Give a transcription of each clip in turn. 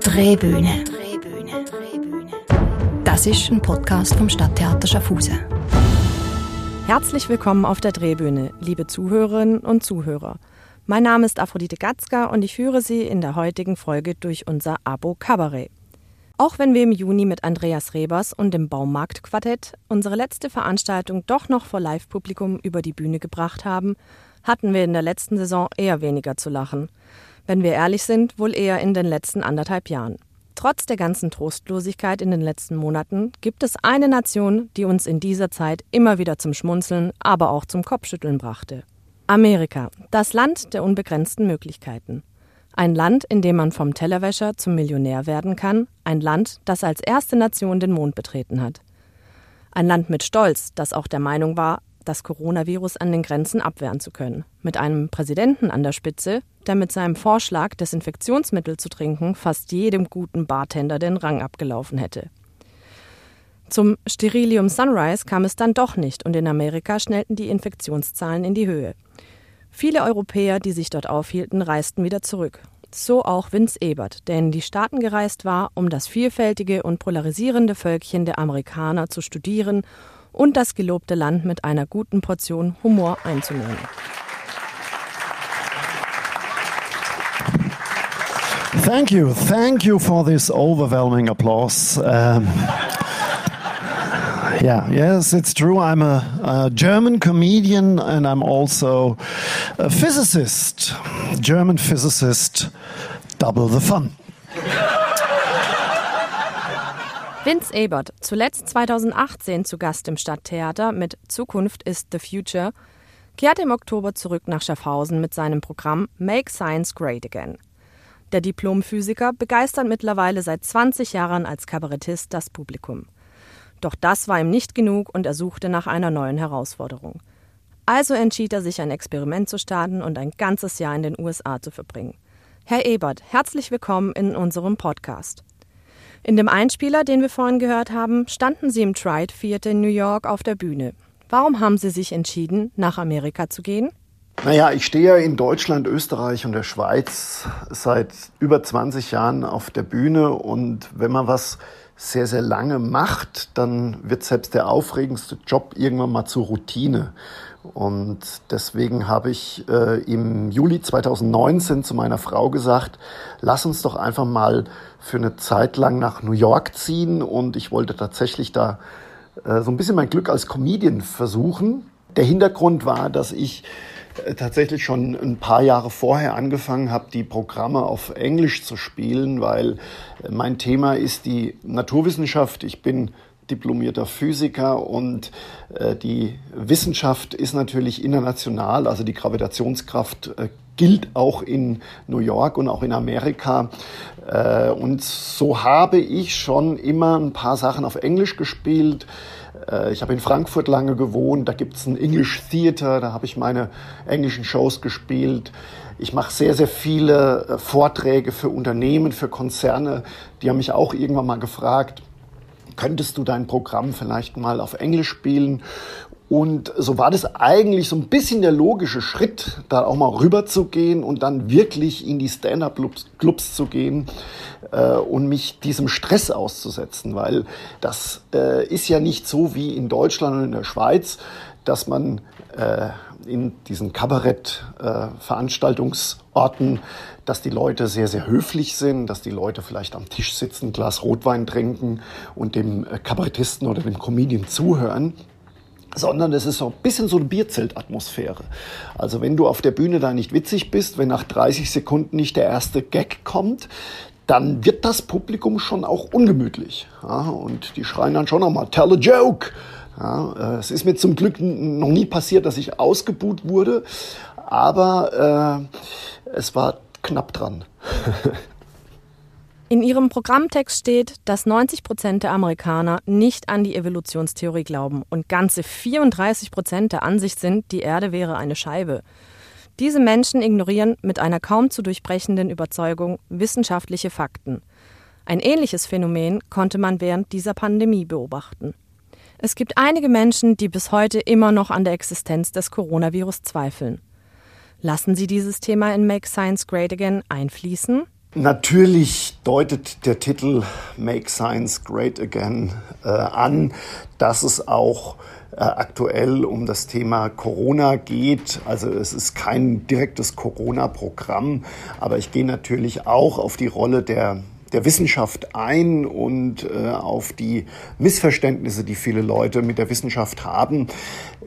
Drehbühne. Das ist ein Podcast vom Stadttheater Schaffhausen. Herzlich willkommen auf der Drehbühne, liebe Zuhörerinnen und Zuhörer. Mein Name ist Aphrodite Gatzka und ich führe Sie in der heutigen Folge durch unser Abo Cabaret. Auch wenn wir im Juni mit Andreas Rebers und dem Baumarktquartett unsere letzte Veranstaltung doch noch vor Live-Publikum über die Bühne gebracht haben, hatten wir in der letzten Saison eher weniger zu lachen. Wenn wir ehrlich sind, wohl eher in den letzten anderthalb Jahren. Trotz der ganzen Trostlosigkeit in den letzten Monaten gibt es eine Nation, die uns in dieser Zeit immer wieder zum Schmunzeln, aber auch zum Kopfschütteln brachte. Amerika, das Land der unbegrenzten Möglichkeiten. Ein Land, in dem man vom Tellerwäscher zum Millionär werden kann, ein Land, das als erste Nation den Mond betreten hat. Ein Land mit Stolz, das auch der Meinung war, das Coronavirus an den Grenzen abwehren zu können. Mit einem Präsidenten an der Spitze, der mit seinem Vorschlag, Desinfektionsmittel zu trinken, fast jedem guten Bartender den Rang abgelaufen hätte. Zum Sterilium Sunrise kam es dann doch nicht und in Amerika schnellten die Infektionszahlen in die Höhe. Viele Europäer, die sich dort aufhielten, reisten wieder zurück. So auch Vince Ebert, der in die Staaten gereist war, um das vielfältige und polarisierende Völkchen der Amerikaner zu studieren und das gelobte Land mit einer guten Portion Humor einzunehmen. Thank you. Thank you for this overwhelming applause. Um, yeah, yes, it's true. I'm a, a, German comedian and I'm also a physicist. German physicist, double the fun. Vince Ebert, zuletzt 2018 zu Gast im Stadttheater mit Zukunft ist the Future, kehrte im Oktober zurück nach Schaffhausen mit seinem Programm Make Science Great Again. Der Diplomphysiker begeistert mittlerweile seit 20 Jahren als Kabarettist das Publikum. Doch das war ihm nicht genug und er suchte nach einer neuen Herausforderung. Also entschied er sich, ein Experiment zu starten und ein ganzes Jahr in den USA zu verbringen. Herr Ebert, herzlich willkommen in unserem Podcast. In dem Einspieler, den wir vorhin gehört haben, standen Sie im Triad Theater in New York auf der Bühne. Warum haben Sie sich entschieden, nach Amerika zu gehen? Naja, ich stehe ja in Deutschland, Österreich und der Schweiz seit über 20 Jahren auf der Bühne und wenn man was sehr, sehr lange macht, dann wird selbst der aufregendste Job irgendwann mal zur Routine. Und deswegen habe ich äh, im Juli 2019 zu meiner Frau gesagt, lass uns doch einfach mal für eine Zeit lang nach New York ziehen. Und ich wollte tatsächlich da äh, so ein bisschen mein Glück als Comedian versuchen. Der Hintergrund war, dass ich tatsächlich schon ein paar Jahre vorher angefangen habe, die Programme auf Englisch zu spielen, weil äh, mein Thema ist die Naturwissenschaft. Ich bin diplomierter Physiker und äh, die Wissenschaft ist natürlich international, also die Gravitationskraft äh, gilt auch in New York und auch in Amerika. Äh, und so habe ich schon immer ein paar Sachen auf Englisch gespielt. Äh, ich habe in Frankfurt lange gewohnt, da gibt es ein English Theater, da habe ich meine englischen Shows gespielt. Ich mache sehr, sehr viele äh, Vorträge für Unternehmen, für Konzerne. Die haben mich auch irgendwann mal gefragt, könntest du dein Programm vielleicht mal auf Englisch spielen? Und so war das eigentlich so ein bisschen der logische Schritt, da auch mal rüber zu gehen und dann wirklich in die Stand-up-Clubs zu gehen äh, und mich diesem Stress auszusetzen, weil das äh, ist ja nicht so wie in Deutschland und in der Schweiz, dass man äh, in diesen Kabarett-Veranstaltungsorten, äh, dass die Leute sehr, sehr höflich sind, dass die Leute vielleicht am Tisch sitzen, ein Glas Rotwein trinken und dem äh, Kabarettisten oder dem Comedian zuhören sondern es ist so ein bisschen so eine Bierzeltatmosphäre. Also wenn du auf der Bühne da nicht witzig bist, wenn nach 30 Sekunden nicht der erste Gag kommt, dann wird das Publikum schon auch ungemütlich. Ja, und die schreien dann schon nochmal, tell a joke. Ja, äh, es ist mir zum Glück noch nie passiert, dass ich ausgebuht wurde, aber äh, es war knapp dran. In ihrem Programmtext steht, dass 90 Prozent der Amerikaner nicht an die Evolutionstheorie glauben und ganze 34 Prozent der Ansicht sind, die Erde wäre eine Scheibe. Diese Menschen ignorieren mit einer kaum zu durchbrechenden Überzeugung wissenschaftliche Fakten. Ein ähnliches Phänomen konnte man während dieser Pandemie beobachten. Es gibt einige Menschen, die bis heute immer noch an der Existenz des Coronavirus zweifeln. Lassen Sie dieses Thema in Make Science Great Again einfließen? Natürlich deutet der Titel Make Science Great Again äh, an, dass es auch äh, aktuell um das Thema Corona geht. Also es ist kein direktes Corona-Programm, aber ich gehe natürlich auch auf die Rolle der der Wissenschaft ein und äh, auf die Missverständnisse, die viele Leute mit der Wissenschaft haben.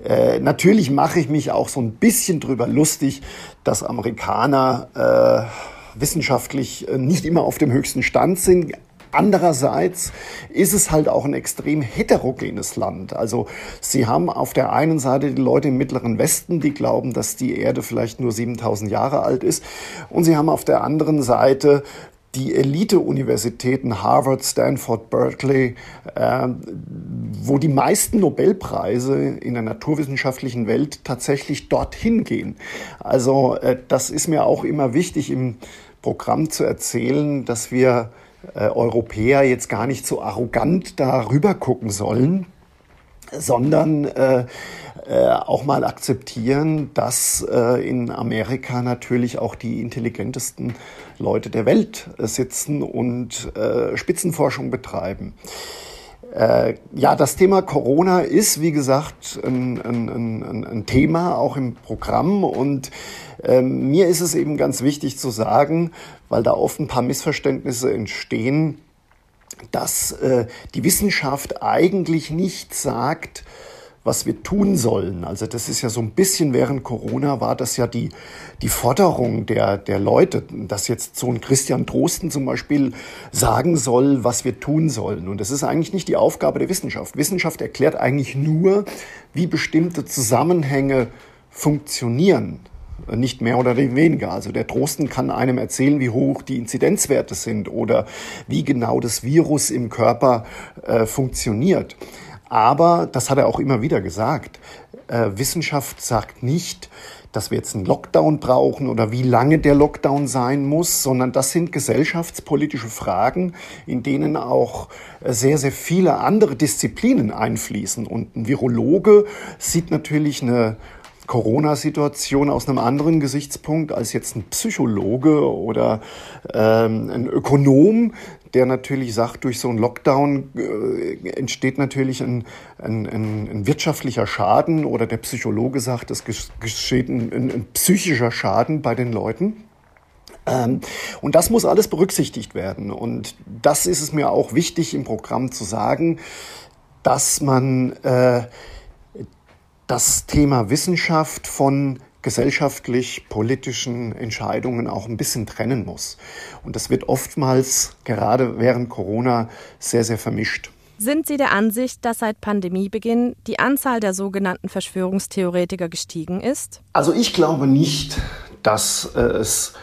Äh, natürlich mache ich mich auch so ein bisschen drüber lustig, dass Amerikaner äh, wissenschaftlich äh, nicht immer auf dem höchsten Stand sind. Andererseits ist es halt auch ein extrem heterogenes Land. Also Sie haben auf der einen Seite die Leute im Mittleren Westen, die glauben, dass die Erde vielleicht nur 7000 Jahre alt ist. Und Sie haben auf der anderen Seite die Elite-Universitäten Harvard, Stanford, Berkeley, äh, wo die meisten Nobelpreise in der naturwissenschaftlichen Welt tatsächlich dorthin gehen. Also äh, das ist mir auch immer wichtig im Programm zu erzählen, dass wir äh, Europäer jetzt gar nicht so arrogant darüber gucken sollen, sondern äh, äh, auch mal akzeptieren, dass äh, in Amerika natürlich auch die intelligentesten Leute der Welt äh, sitzen und äh, Spitzenforschung betreiben. Äh, ja, das Thema Corona ist, wie gesagt, ein, ein, ein, ein Thema auch im Programm und ähm, mir ist es eben ganz wichtig zu sagen, weil da oft ein paar Missverständnisse entstehen, dass äh, die Wissenschaft eigentlich nicht sagt, was wir tun sollen. Also das ist ja so ein bisschen während Corona war das ja die, die Forderung der, der Leute, dass jetzt so ein Christian Drosten zum Beispiel sagen soll, was wir tun sollen. Und das ist eigentlich nicht die Aufgabe der Wissenschaft. Wissenschaft erklärt eigentlich nur, wie bestimmte Zusammenhänge funktionieren nicht mehr oder weniger. Also der Drosten kann einem erzählen, wie hoch die Inzidenzwerte sind oder wie genau das Virus im Körper äh, funktioniert. Aber, das hat er auch immer wieder gesagt, äh, Wissenschaft sagt nicht, dass wir jetzt einen Lockdown brauchen oder wie lange der Lockdown sein muss, sondern das sind gesellschaftspolitische Fragen, in denen auch äh, sehr, sehr viele andere Disziplinen einfließen. Und ein Virologe sieht natürlich eine Corona-Situation aus einem anderen Gesichtspunkt als jetzt ein Psychologe oder ähm, ein Ökonom, der natürlich sagt, durch so einen Lockdown äh, entsteht natürlich ein, ein, ein, ein, wirtschaftlicher Schaden oder der Psychologe sagt, es geschieht ein, ein psychischer Schaden bei den Leuten. Ähm, und das muss alles berücksichtigt werden. Und das ist es mir auch wichtig im Programm zu sagen, dass man äh, das Thema Wissenschaft von gesellschaftlich-politischen Entscheidungen auch ein bisschen trennen muss. Und das wird oftmals, gerade während Corona, sehr, sehr vermischt. Sind Sie der Ansicht, dass seit Pandemiebeginn die Anzahl der sogenannten Verschwörungstheoretiker gestiegen ist? Also ich glaube nicht, dass äh, es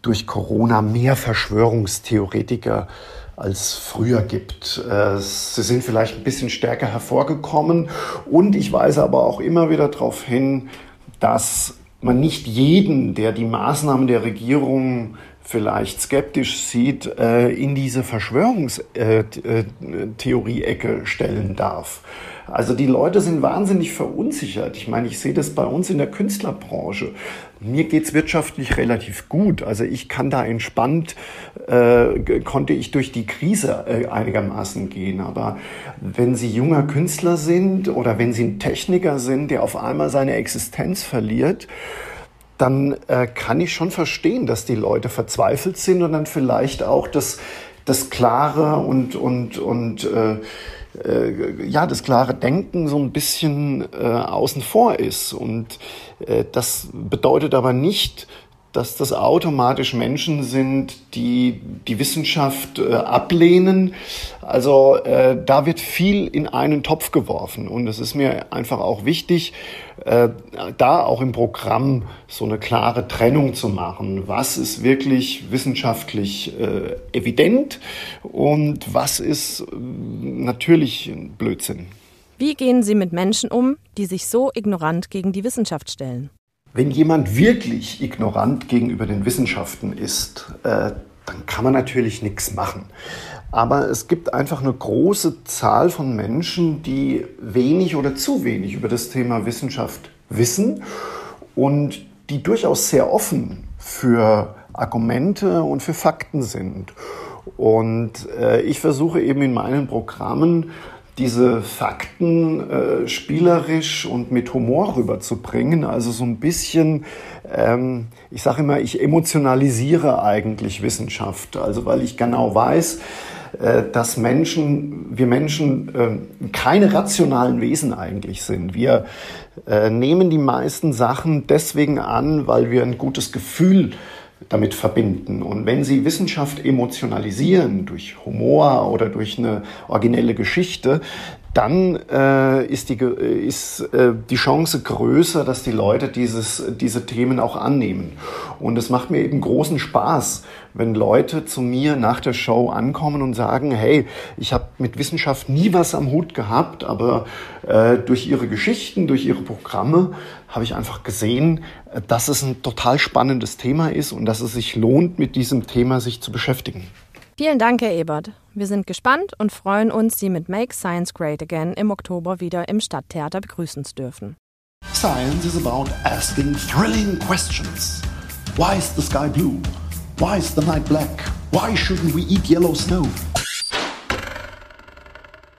durch Corona mehr Verschwörungstheoretiker als früher gibt. Äh, sie sind vielleicht ein bisschen stärker hervorgekommen und ich weise aber auch immer wieder darauf hin, dass man nicht jeden, der die Maßnahmen der Regierung vielleicht skeptisch sieht, äh, in diese Verschwörungstheorie-Ecke stellen darf. Also die Leute sind wahnsinnig verunsichert. Ich meine, ich sehe das bei uns in der Künstlerbranche. Mir geht's wirtschaftlich relativ gut. Also ich kann da entspannt, äh, konnte ich durch die Krise äh, einigermaßen gehen. Aber wenn Sie junger Künstler sind oder wenn Sie ein Techniker sind, der auf einmal seine Existenz verliert, dann äh, kann ich schon verstehen, dass die Leute verzweifelt sind und dann vielleicht auch das, das klare und, und, und äh, äh, ja, das klare Denken so ein bisschen äh, außen vor ist. Und äh, das bedeutet aber nicht, dass das automatisch Menschen sind, die die Wissenschaft äh, ablehnen. Also äh, da wird viel in einen Topf geworfen und es ist mir einfach auch wichtig, äh, da auch im Programm so eine klare Trennung zu machen. Was ist wirklich wissenschaftlich äh, evident und was ist äh, natürlich Blödsinn? Wie gehen Sie mit Menschen um, die sich so ignorant gegen die Wissenschaft stellen? Wenn jemand wirklich ignorant gegenüber den Wissenschaften ist, äh, dann kann man natürlich nichts machen. Aber es gibt einfach eine große Zahl von Menschen, die wenig oder zu wenig über das Thema Wissenschaft wissen und die durchaus sehr offen für Argumente und für Fakten sind. Und äh, ich versuche eben in meinen Programmen diese Fakten äh, spielerisch und mit Humor rüberzubringen. Also so ein bisschen, ähm, ich sage immer, ich emotionalisiere eigentlich Wissenschaft. Also weil ich genau weiß, äh, dass Menschen, wir Menschen äh, keine rationalen Wesen eigentlich sind. Wir äh, nehmen die meisten Sachen deswegen an, weil wir ein gutes Gefühl damit verbinden. Und wenn Sie Wissenschaft emotionalisieren durch Humor oder durch eine originelle Geschichte, dann äh, ist, die, ist äh, die Chance größer, dass die Leute dieses, diese Themen auch annehmen. Und es macht mir eben großen Spaß, wenn Leute zu mir nach der Show ankommen und sagen, hey, ich habe mit Wissenschaft nie was am Hut gehabt, aber äh, durch ihre Geschichten, durch ihre Programme habe ich einfach gesehen, dass es ein total spannendes Thema ist und dass es sich lohnt, mit diesem Thema sich zu beschäftigen. Vielen Dank, Herr Ebert. Wir sind gespannt und freuen uns, Sie mit Make Science Great Again im Oktober wieder im Stadttheater begrüßen zu dürfen. Science is about asking thrilling questions. Why is the sky blue? Why is the night black? Why shouldn't we eat yellow snow?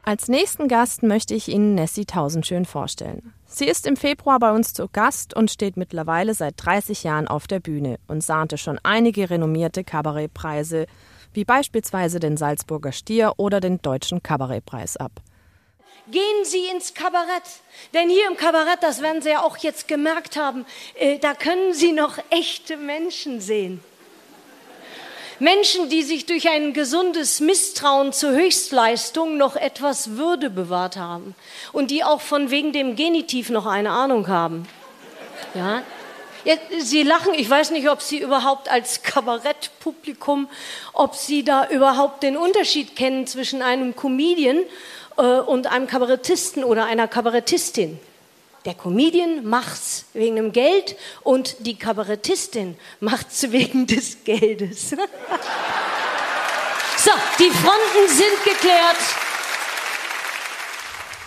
Als nächsten Gast möchte ich Ihnen Nessie Tausendschön vorstellen. Sie ist im Februar bei uns zu Gast und steht mittlerweile seit 30 Jahren auf der Bühne und sahnte schon einige renommierte Kabarettpreise wie beispielsweise den Salzburger Stier oder den Deutschen Kabarettpreis ab. Gehen Sie ins Kabarett, denn hier im Kabarett, das werden Sie ja auch jetzt gemerkt haben, äh, da können Sie noch echte Menschen sehen. Menschen, die sich durch ein gesundes Misstrauen zur Höchstleistung noch etwas Würde bewahrt haben und die auch von wegen dem Genitiv noch eine Ahnung haben. Ja, ja, Sie lachen, ich weiß nicht, ob Sie überhaupt als Kabarettpublikum, ob Sie da überhaupt den Unterschied kennen zwischen einem Comedian äh, und einem Kabarettisten oder einer Kabarettistin. Der Comedian macht's wegen dem Geld und die Kabarettistin macht's wegen des Geldes. so, die Fronten sind geklärt.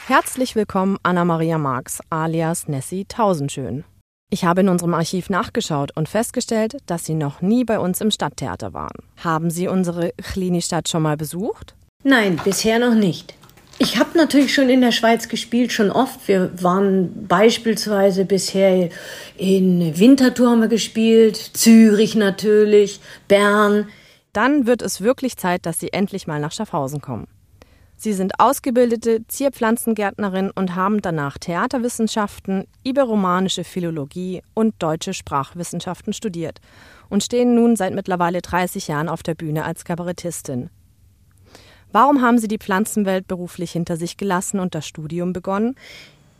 Herzlich willkommen Anna-Maria Marx alias Nessie Tausendschön. Ich habe in unserem Archiv nachgeschaut und festgestellt, dass Sie noch nie bei uns im Stadttheater waren. Haben Sie unsere Klinistadt schon mal besucht? Nein, bisher noch nicht. Ich habe natürlich schon in der Schweiz gespielt, schon oft. Wir waren beispielsweise bisher in Winterthur haben wir gespielt, Zürich natürlich, Bern. Dann wird es wirklich Zeit, dass Sie endlich mal nach Schaffhausen kommen. Sie sind ausgebildete Zierpflanzengärtnerin und haben danach Theaterwissenschaften, iberomanische Philologie und deutsche Sprachwissenschaften studiert und stehen nun seit mittlerweile 30 Jahren auf der Bühne als Kabarettistin. Warum haben Sie die Pflanzenwelt beruflich hinter sich gelassen und das Studium begonnen?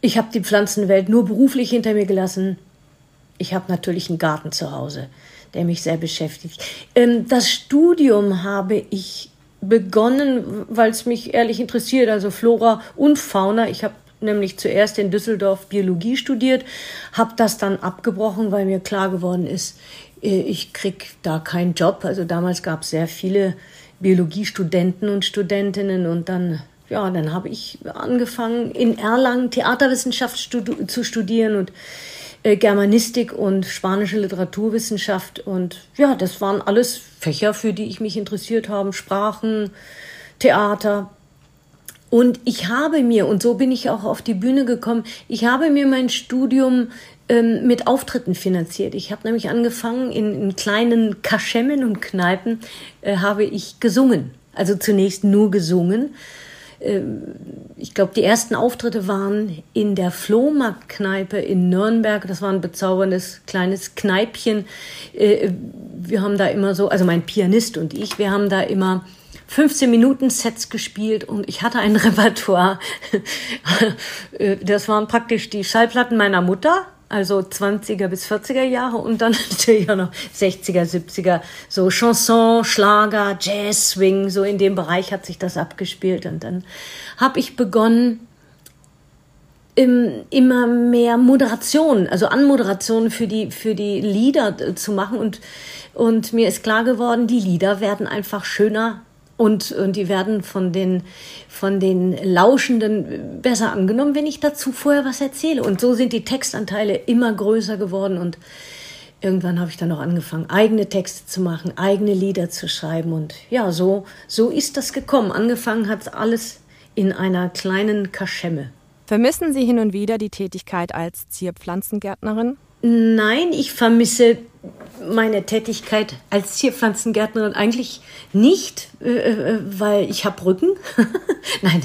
Ich habe die Pflanzenwelt nur beruflich hinter mir gelassen. Ich habe natürlich einen Garten zu Hause, der mich sehr beschäftigt. Ähm, das Studium habe ich begonnen, weil es mich ehrlich interessiert, also Flora und Fauna. Ich habe nämlich zuerst in Düsseldorf Biologie studiert, habe das dann abgebrochen, weil mir klar geworden ist, äh, ich krieg da keinen Job. Also damals gab es sehr viele Biologiestudenten und Studentinnen und dann ja, dann habe ich angefangen in Erlangen Theaterwissenschaft studi zu studieren und äh, Germanistik und spanische Literaturwissenschaft. Und ja, das waren alles Fächer, für die ich mich interessiert habe. Sprachen, Theater. Und ich habe mir, und so bin ich auch auf die Bühne gekommen, ich habe mir mein Studium ähm, mit Auftritten finanziert. Ich habe nämlich angefangen, in, in kleinen Kaschemmen und Kneipen äh, habe ich gesungen. Also zunächst nur gesungen ähm, ich glaube, die ersten Auftritte waren in der Flohmarktkneipe in Nürnberg. Das war ein bezauberndes kleines Kneipchen. Äh, wir haben da immer so, also mein Pianist und ich, wir haben da immer 15 Minuten Sets gespielt und ich hatte ein Repertoire. Äh, das waren praktisch die Schallplatten meiner Mutter also 20er bis 40er Jahre und dann natürlich auch noch 60er, 70er, so Chanson, Schlager, Jazz, Swing, so in dem Bereich hat sich das abgespielt und dann habe ich begonnen, immer mehr Moderation, also Anmoderation für die, für die Lieder äh, zu machen und, und mir ist klar geworden, die Lieder werden einfach schöner und, und die werden von den, von den Lauschenden besser angenommen, wenn ich dazu vorher was erzähle. Und so sind die Textanteile immer größer geworden und irgendwann habe ich dann auch angefangen, eigene Texte zu machen, eigene Lieder zu schreiben. Und ja, so, so ist das gekommen. Angefangen hat alles in einer kleinen Kaschemme. Vermissen Sie hin und wieder die Tätigkeit als Zierpflanzengärtnerin? Nein, ich vermisse meine Tätigkeit als Zierpflanzengärtnerin eigentlich nicht, äh, äh weil ich habe Rücken. Nein,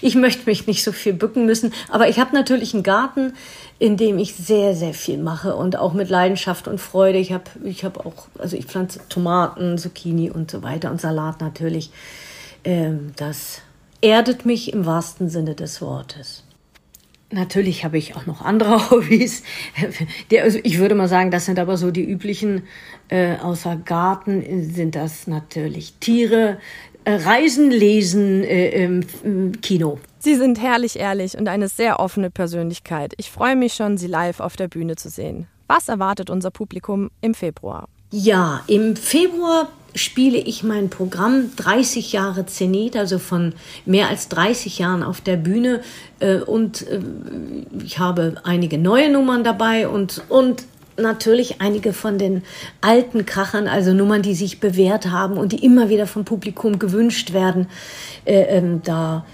ich möchte mich nicht so viel bücken müssen. Aber ich habe natürlich einen Garten, in dem ich sehr, sehr viel mache und auch mit Leidenschaft und Freude. Ich habe ich hab auch, also ich pflanze Tomaten, Zucchini und so weiter und Salat natürlich. Ähm, das erdet mich im wahrsten Sinne des Wortes. Natürlich habe ich auch noch andere Hobbys. Also ich würde mal sagen, das sind aber so die üblichen. Äh, außer Garten sind das natürlich Tiere, äh, Reisen, Lesen, äh, im Kino. Sie sind herrlich ehrlich und eine sehr offene Persönlichkeit. Ich freue mich schon, Sie live auf der Bühne zu sehen. Was erwartet unser Publikum im Februar? Ja, im Februar spiele ich mein Programm 30 Jahre Zenit, also von mehr als 30 Jahren auf der Bühne. Äh, und äh, ich habe einige neue Nummern dabei und, und natürlich einige von den alten Krachern, also Nummern, die sich bewährt haben und die immer wieder vom Publikum gewünscht werden. Äh, ähm, da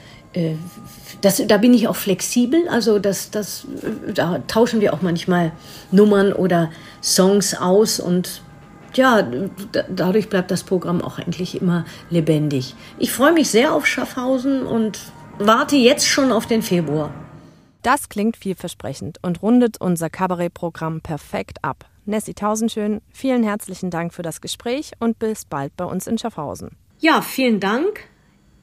das, da bin ich auch flexibel, also das, das, da tauschen wir auch manchmal Nummern oder Songs aus und ja, dadurch bleibt das Programm auch eigentlich immer lebendig. Ich freue mich sehr auf Schaffhausen und warte jetzt schon auf den Februar. Das klingt vielversprechend und rundet unser Kabarettprogramm perfekt ab. Nessie Tausendschön, vielen herzlichen Dank für das Gespräch und bis bald bei uns in Schaffhausen. Ja, vielen Dank.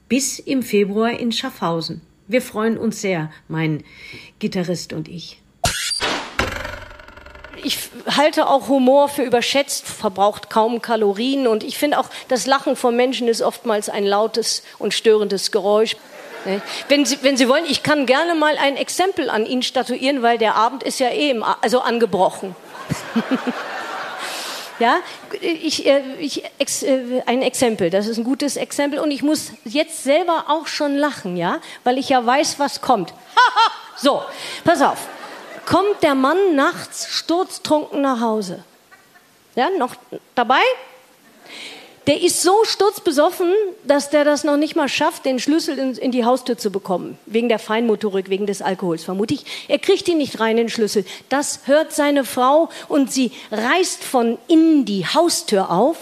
Bis im Februar in Schaffhausen. Wir freuen uns sehr, mein Gitarrist und ich ich halte auch Humor für überschätzt, verbraucht kaum Kalorien und ich finde auch, das Lachen von Menschen ist oftmals ein lautes und störendes Geräusch. Ne? Wenn Sie, wenn Sie wollen, ich kann gerne mal ein Exempel an Ihnen statuieren, weil der Abend ist ja eh im, also angebrochen. ja, ich, äh, ich, äh, ein Exempel, das ist ein gutes Exempel und ich muss jetzt selber auch schon lachen, ja, weil ich ja weiß, was kommt. so, pass auf kommt der Mann nachts sturztrunken nach Hause. Ja, noch dabei? Der ist so sturzbesoffen, dass der das noch nicht mal schafft, den Schlüssel in, in, die Haustür zu bekommen. Wegen der Feinmotorik, wegen des Alkohols, vermute ich. Er kriegt ihn nicht rein, den Schlüssel. Das hört seine Frau und sie reißt von innen die Haustür auf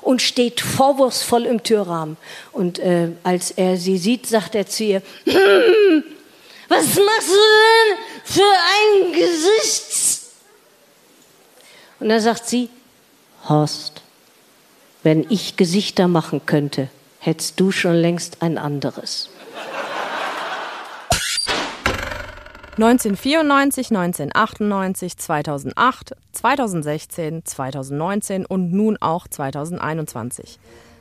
und steht vorwurfsvoll im Türrahmen. Und äh, als er sie sieht, sagt er zu ihr, was machst du denn für ein Gesicht? Und da sagt sie, Horst, wenn ich Gesichter machen könnte, hättest du schon längst ein anderes. 1994, 1998, 2008, 2016, 2019 und nun auch 2021.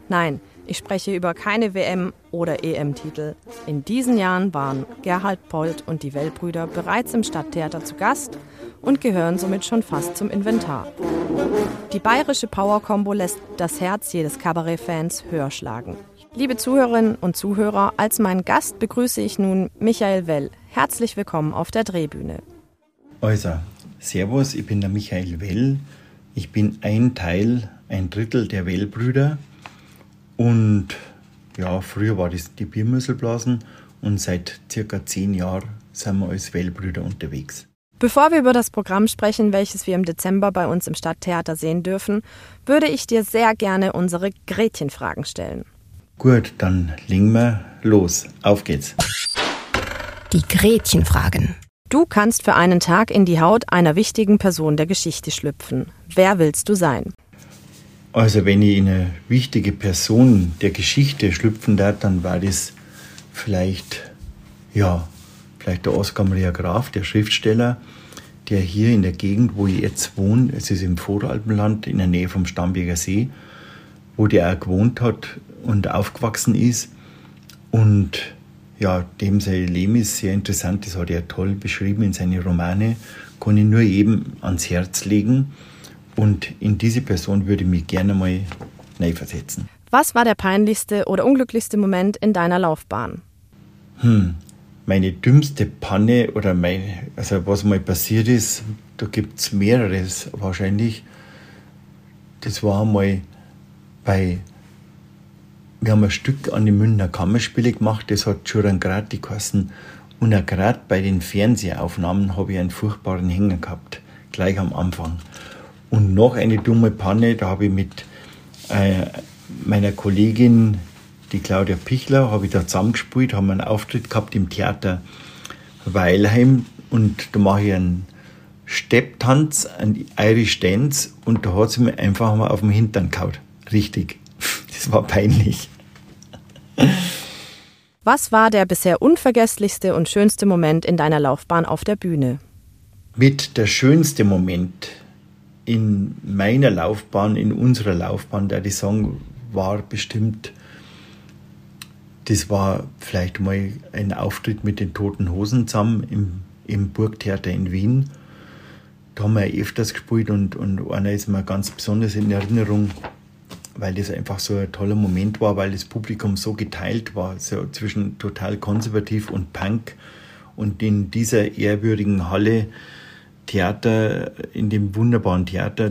Nein, ich spreche über keine WM- oder EM-Titel. In diesen Jahren waren Gerhard Polt und die Wellbrüder bereits im Stadttheater zu Gast und gehören somit schon fast zum Inventar. Die bayerische Power-Combo lässt das Herz jedes Kabarett-Fans höher schlagen. Liebe Zuhörerinnen und Zuhörer, als meinen Gast begrüße ich nun Michael Well. Herzlich willkommen auf der Drehbühne. Also, Servus, ich bin der Michael Well. Ich bin ein Teil, ein Drittel der Wellbrüder und ja, früher war das die Biermüsselblasen und seit circa zehn Jahren sind wir als Wellbrüder unterwegs. Bevor wir über das Programm sprechen, welches wir im Dezember bei uns im Stadttheater sehen dürfen, würde ich dir sehr gerne unsere Gretchenfragen stellen. Gut, dann legen wir los. Auf geht's. Die Gretchenfragen. Du kannst für einen Tag in die Haut einer wichtigen Person der Geschichte schlüpfen. Wer willst du sein? Also wenn ich in eine wichtige Person der Geschichte schlüpfen darf, dann war das vielleicht, ja, vielleicht der Oskar Maria Graf, der Schriftsteller, der hier in der Gegend, wo ich jetzt wohne, es ist im Voralpenland, in der Nähe vom Stamberger See, wo der auch gewohnt hat und aufgewachsen ist. Und ja, dem sein Leben ist sehr interessant, das hat er toll beschrieben in seinen Romane, kann ich nur eben ans Herz legen. Und in diese Person würde ich mich gerne mal neu versetzen. Was war der peinlichste oder unglücklichste Moment in deiner Laufbahn? Hm, meine dümmste Panne oder mein, also was mal passiert ist, da gibt es mehreres wahrscheinlich. das war einmal bei, wir haben ein Stück an die Münchner Kammerspiele gemacht, das hat Churangrati geheißen. Und auch gerade bei den Fernsehaufnahmen habe ich einen furchtbaren Hänger gehabt, gleich am Anfang. Und noch eine dumme Panne, da habe ich mit äh, meiner Kollegin, die Claudia Pichler, habe ich da zusammengespielt, haben einen Auftritt gehabt im Theater Weilheim und da mache ich einen Stepptanz, einen Irish Dance und da hat sie mir einfach mal auf den Hintern kaut. Richtig. Das war peinlich. Was war der bisher unvergesslichste und schönste Moment in deiner Laufbahn auf der Bühne? Mit der schönste Moment in meiner Laufbahn, in unserer Laufbahn, der die Song war bestimmt, das war vielleicht mal ein Auftritt mit den Toten Hosen zusammen im, im Burgtheater in Wien. Da haben wir öfters gespielt und, und einer ist mir ganz besonders in Erinnerung, weil das einfach so ein toller Moment war, weil das Publikum so geteilt war, so zwischen total konservativ und Punk. Und in dieser ehrwürdigen Halle Theater, in dem wunderbaren Theater,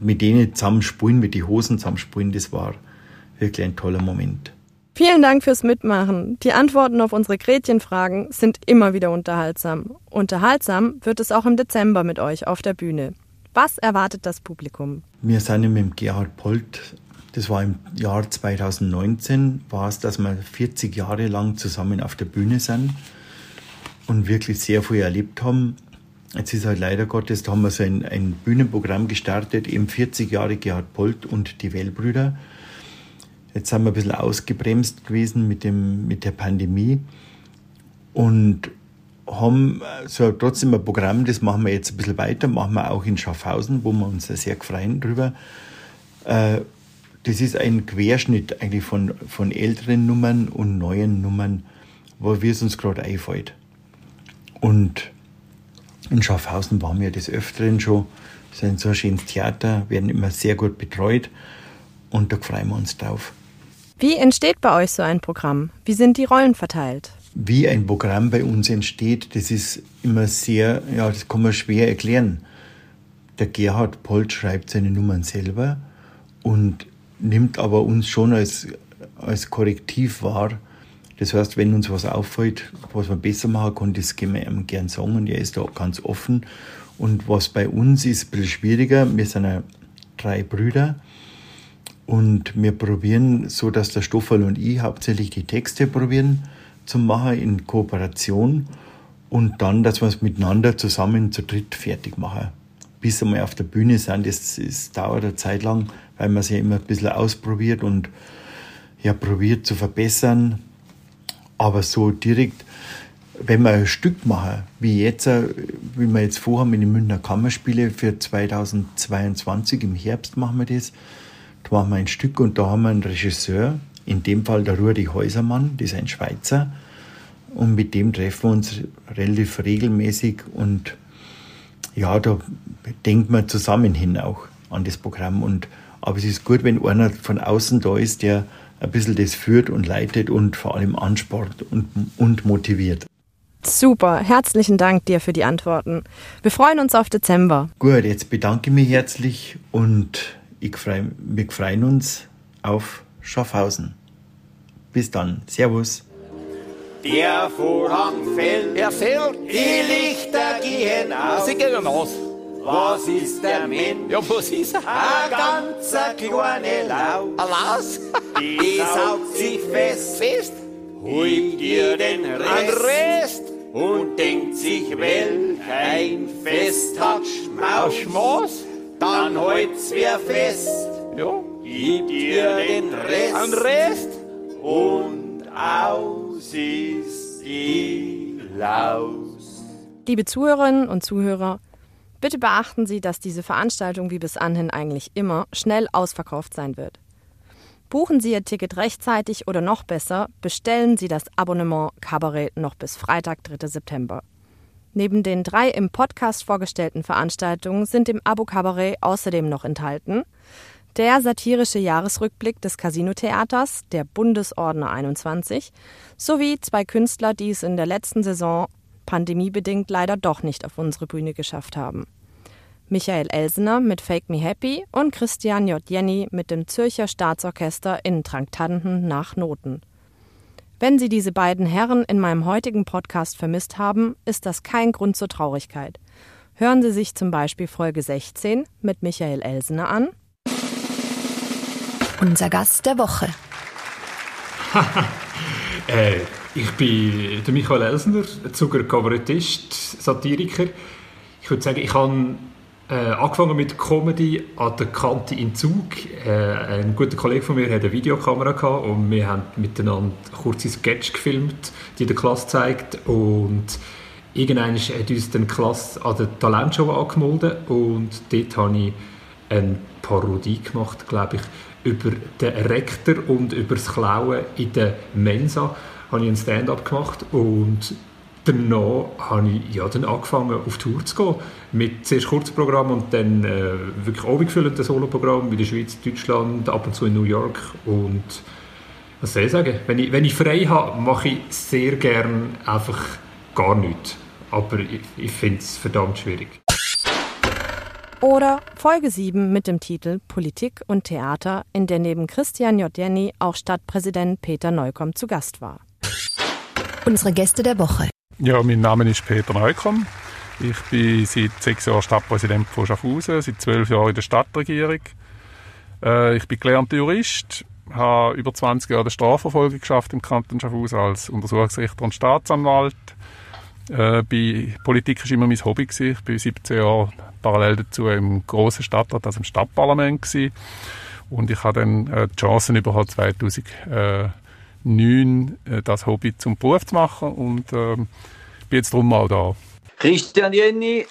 mit denen zusammen spielen, mit den Hosen zusammen spielen, das war wirklich ein toller Moment. Vielen Dank fürs Mitmachen. Die Antworten auf unsere Gretchenfragen sind immer wieder unterhaltsam. Unterhaltsam wird es auch im Dezember mit euch auf der Bühne. Was erwartet das Publikum? Wir sind mit dem Gerhard Polt, das war im Jahr 2019, war es, dass wir 40 Jahre lang zusammen auf der Bühne sind und wirklich sehr viel erlebt haben. Jetzt ist halt leider Gottes, da haben wir so ein, ein Bühnenprogramm gestartet, eben 40 Jahre Gerhard Polt und die Wellbrüder. Jetzt sind wir ein bisschen ausgebremst gewesen mit, dem, mit der Pandemie und haben so trotzdem ein Programm, das machen wir jetzt ein bisschen weiter, machen wir auch in Schaffhausen, wo wir uns sehr freuen drüber. Äh, das ist ein Querschnitt eigentlich von, von älteren Nummern und neuen Nummern, wo wir es uns gerade einfällt. Und in Schaffhausen waren wir des Öfteren schon. Das ist ein so schönes Theater, werden immer sehr gut betreut und da freuen wir uns drauf. Wie entsteht bei euch so ein Programm? Wie sind die Rollen verteilt? Wie ein Programm bei uns entsteht, das ist immer sehr, ja, das kann man schwer erklären. Der Gerhard Polt schreibt seine Nummern selber und nimmt aber uns schon als, als Korrektiv wahr. Das heißt, wenn uns was auffällt, was man besser machen kann, das gehen wir ihm gern sagen und er ist da ganz offen. Und was bei uns ist ein bisschen schwieriger, wir sind ja drei Brüder und wir probieren, so dass der Stoffel und ich hauptsächlich die Texte probieren zu machen in Kooperation und dann, dass wir es miteinander zusammen zu dritt fertig machen. Bis wir mal auf der Bühne sind, das, das dauert eine Zeit lang, weil man sich ja immer ein bisschen ausprobiert und ja, probiert zu verbessern. Aber so direkt, wenn wir ein Stück machen, wie jetzt, wie wir jetzt vorhaben in den Münchner Kammerspiele für 2022, im Herbst machen wir das, da machen wir ein Stück und da haben wir einen Regisseur, in dem Fall der Rudi Häusermann, das ist ein Schweizer. Und mit dem treffen wir uns relativ regelmäßig und ja, da denkt man zusammen hin auch an das Programm. Und, aber es ist gut, wenn einer von außen da ist, der ein bisschen das führt und leitet und vor allem anspornt und, und motiviert. Super, herzlichen Dank dir für die Antworten. Wir freuen uns auf Dezember. Gut, jetzt bedanke ich mich herzlich und ich freu, wir freuen uns auf Schaffhausen. Bis dann. Servus. Der Vorhang fällt, er fällt, die Lichter gehen aus. Sie gehen aus. Was ist der Mensch? Ja, was ist er? Ein ganzer kleine Laus. Ein Laus? Die saugt sich fest, Fest? holt dir den Rest Rest? und denkt sich, welch ein Fest hat Ein Schmaus. Schmaus? Dann halt's wer fest, Ja. gib dir den Rest. Ein Rest? und aus ist die Laus. Liebe Zuhörerinnen und Zuhörer, bitte beachten Sie, dass diese Veranstaltung wie bis anhin eigentlich immer schnell ausverkauft sein wird. Buchen Sie Ihr Ticket rechtzeitig oder noch besser, bestellen Sie das Abonnement Kabarett noch bis Freitag, 3. September. Neben den drei im Podcast vorgestellten Veranstaltungen sind im Abo Kabarett außerdem noch enthalten der satirische Jahresrückblick des Casino-Theaters, der Bundesordner 21, sowie zwei Künstler, die es in der letzten Saison pandemiebedingt leider doch nicht auf unsere Bühne geschafft haben. Michael Elsener mit Fake Me Happy und Christian J. Jenny mit dem Zürcher Staatsorchester in Traktanten nach Noten. Wenn Sie diese beiden Herren in meinem heutigen Podcast vermisst haben, ist das kein Grund zur Traurigkeit. Hören Sie sich zum Beispiel Folge 16 mit Michael Elsener an. Unser Gast der Woche. äh, ich bin der Michael Elsner, Zuger Kabarettist, Satiriker. Ich würde sagen, ich habe äh, angefangen mit Comedy an der Kante in Zug. Äh, ein guter Kollege von mir hatte eine Videokamera gehabt und wir haben miteinander kurze Sketch gefilmt, die der Klasse zeigt und irgendwann hat uns die Klasse an der Talentshow angemeldet und dort habe ich eine Parodie gemacht, glaube ich, über den Rektor und über das Klauen in der Mensa habe ich ein Stand-up gemacht und danach habe ich ja, dann angefangen auf Tour zu gehen. Mit zuerst Kurzprogramm und dann äh, wirklich abgefüllten Soloprogramm in der Schweiz, Deutschland, ab und zu in New York und was soll ich sagen? Wenn ich, wenn ich frei habe, mache ich sehr gerne einfach gar nichts. Aber ich, ich finde es verdammt schwierig. Oder Folge 7 mit dem Titel Politik und Theater, in der neben Christian J. Jenny auch Stadtpräsident Peter Neukomm zu Gast war. Unsere Gäste der Woche. Ja, mein Name ist Peter Neukomm. Ich bin seit sechs Jahren Stadtpräsident von Schaffhausen, seit zwölf Jahren in der Stadtregierung. Äh, ich bin gelernter Jurist, habe über 20 Jahre die Strafverfolgung geschafft im Kanton Schaffhausen als Untersuchungsrichter und Staatsanwalt. Äh, bei Politik war immer mein Hobby. Ich war 17 Jahre parallel dazu im grossen Stadtrat, also im Stadtparlament. Und ich habe dann äh, die Chancen überhaupt 2009 äh, das Hobby zum Beruf zu machen und äh, bin jetzt drum auch da. Christian Jenny,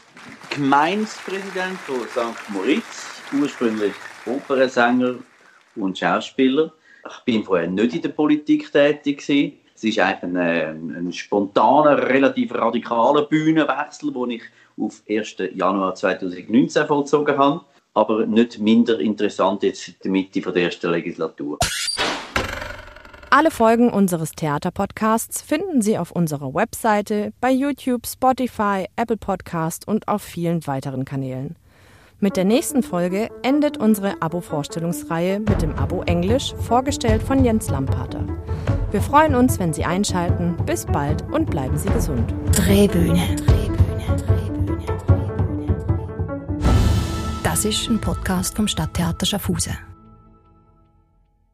Gemeindepräsident von St. Moritz, ursprünglich Opernsänger und Schauspieler. Ich bin vorher nicht in der Politik tätig. Gewesen. Es ist eigentlich ein, ein spontaner, relativ radikaler Bühnenwechsel, den ich auf 1. Januar 2019 vollzogen habe. Aber nicht minder interessant jetzt in der Mitte der ersten Legislatur. Alle Folgen unseres Theaterpodcasts finden Sie auf unserer Webseite, bei YouTube, Spotify, Apple Podcast und auf vielen weiteren Kanälen. Mit der nächsten Folge endet unsere Abo-Vorstellungsreihe mit dem Abo Englisch, vorgestellt von Jens Lampater. Wir freuen uns, wenn Sie einschalten. Bis bald und bleiben Sie gesund. Drehbühne. Drehbühne. Drehbühne. Drehbühne. Das ist ein Podcast vom Stadttheater Schaffhausen.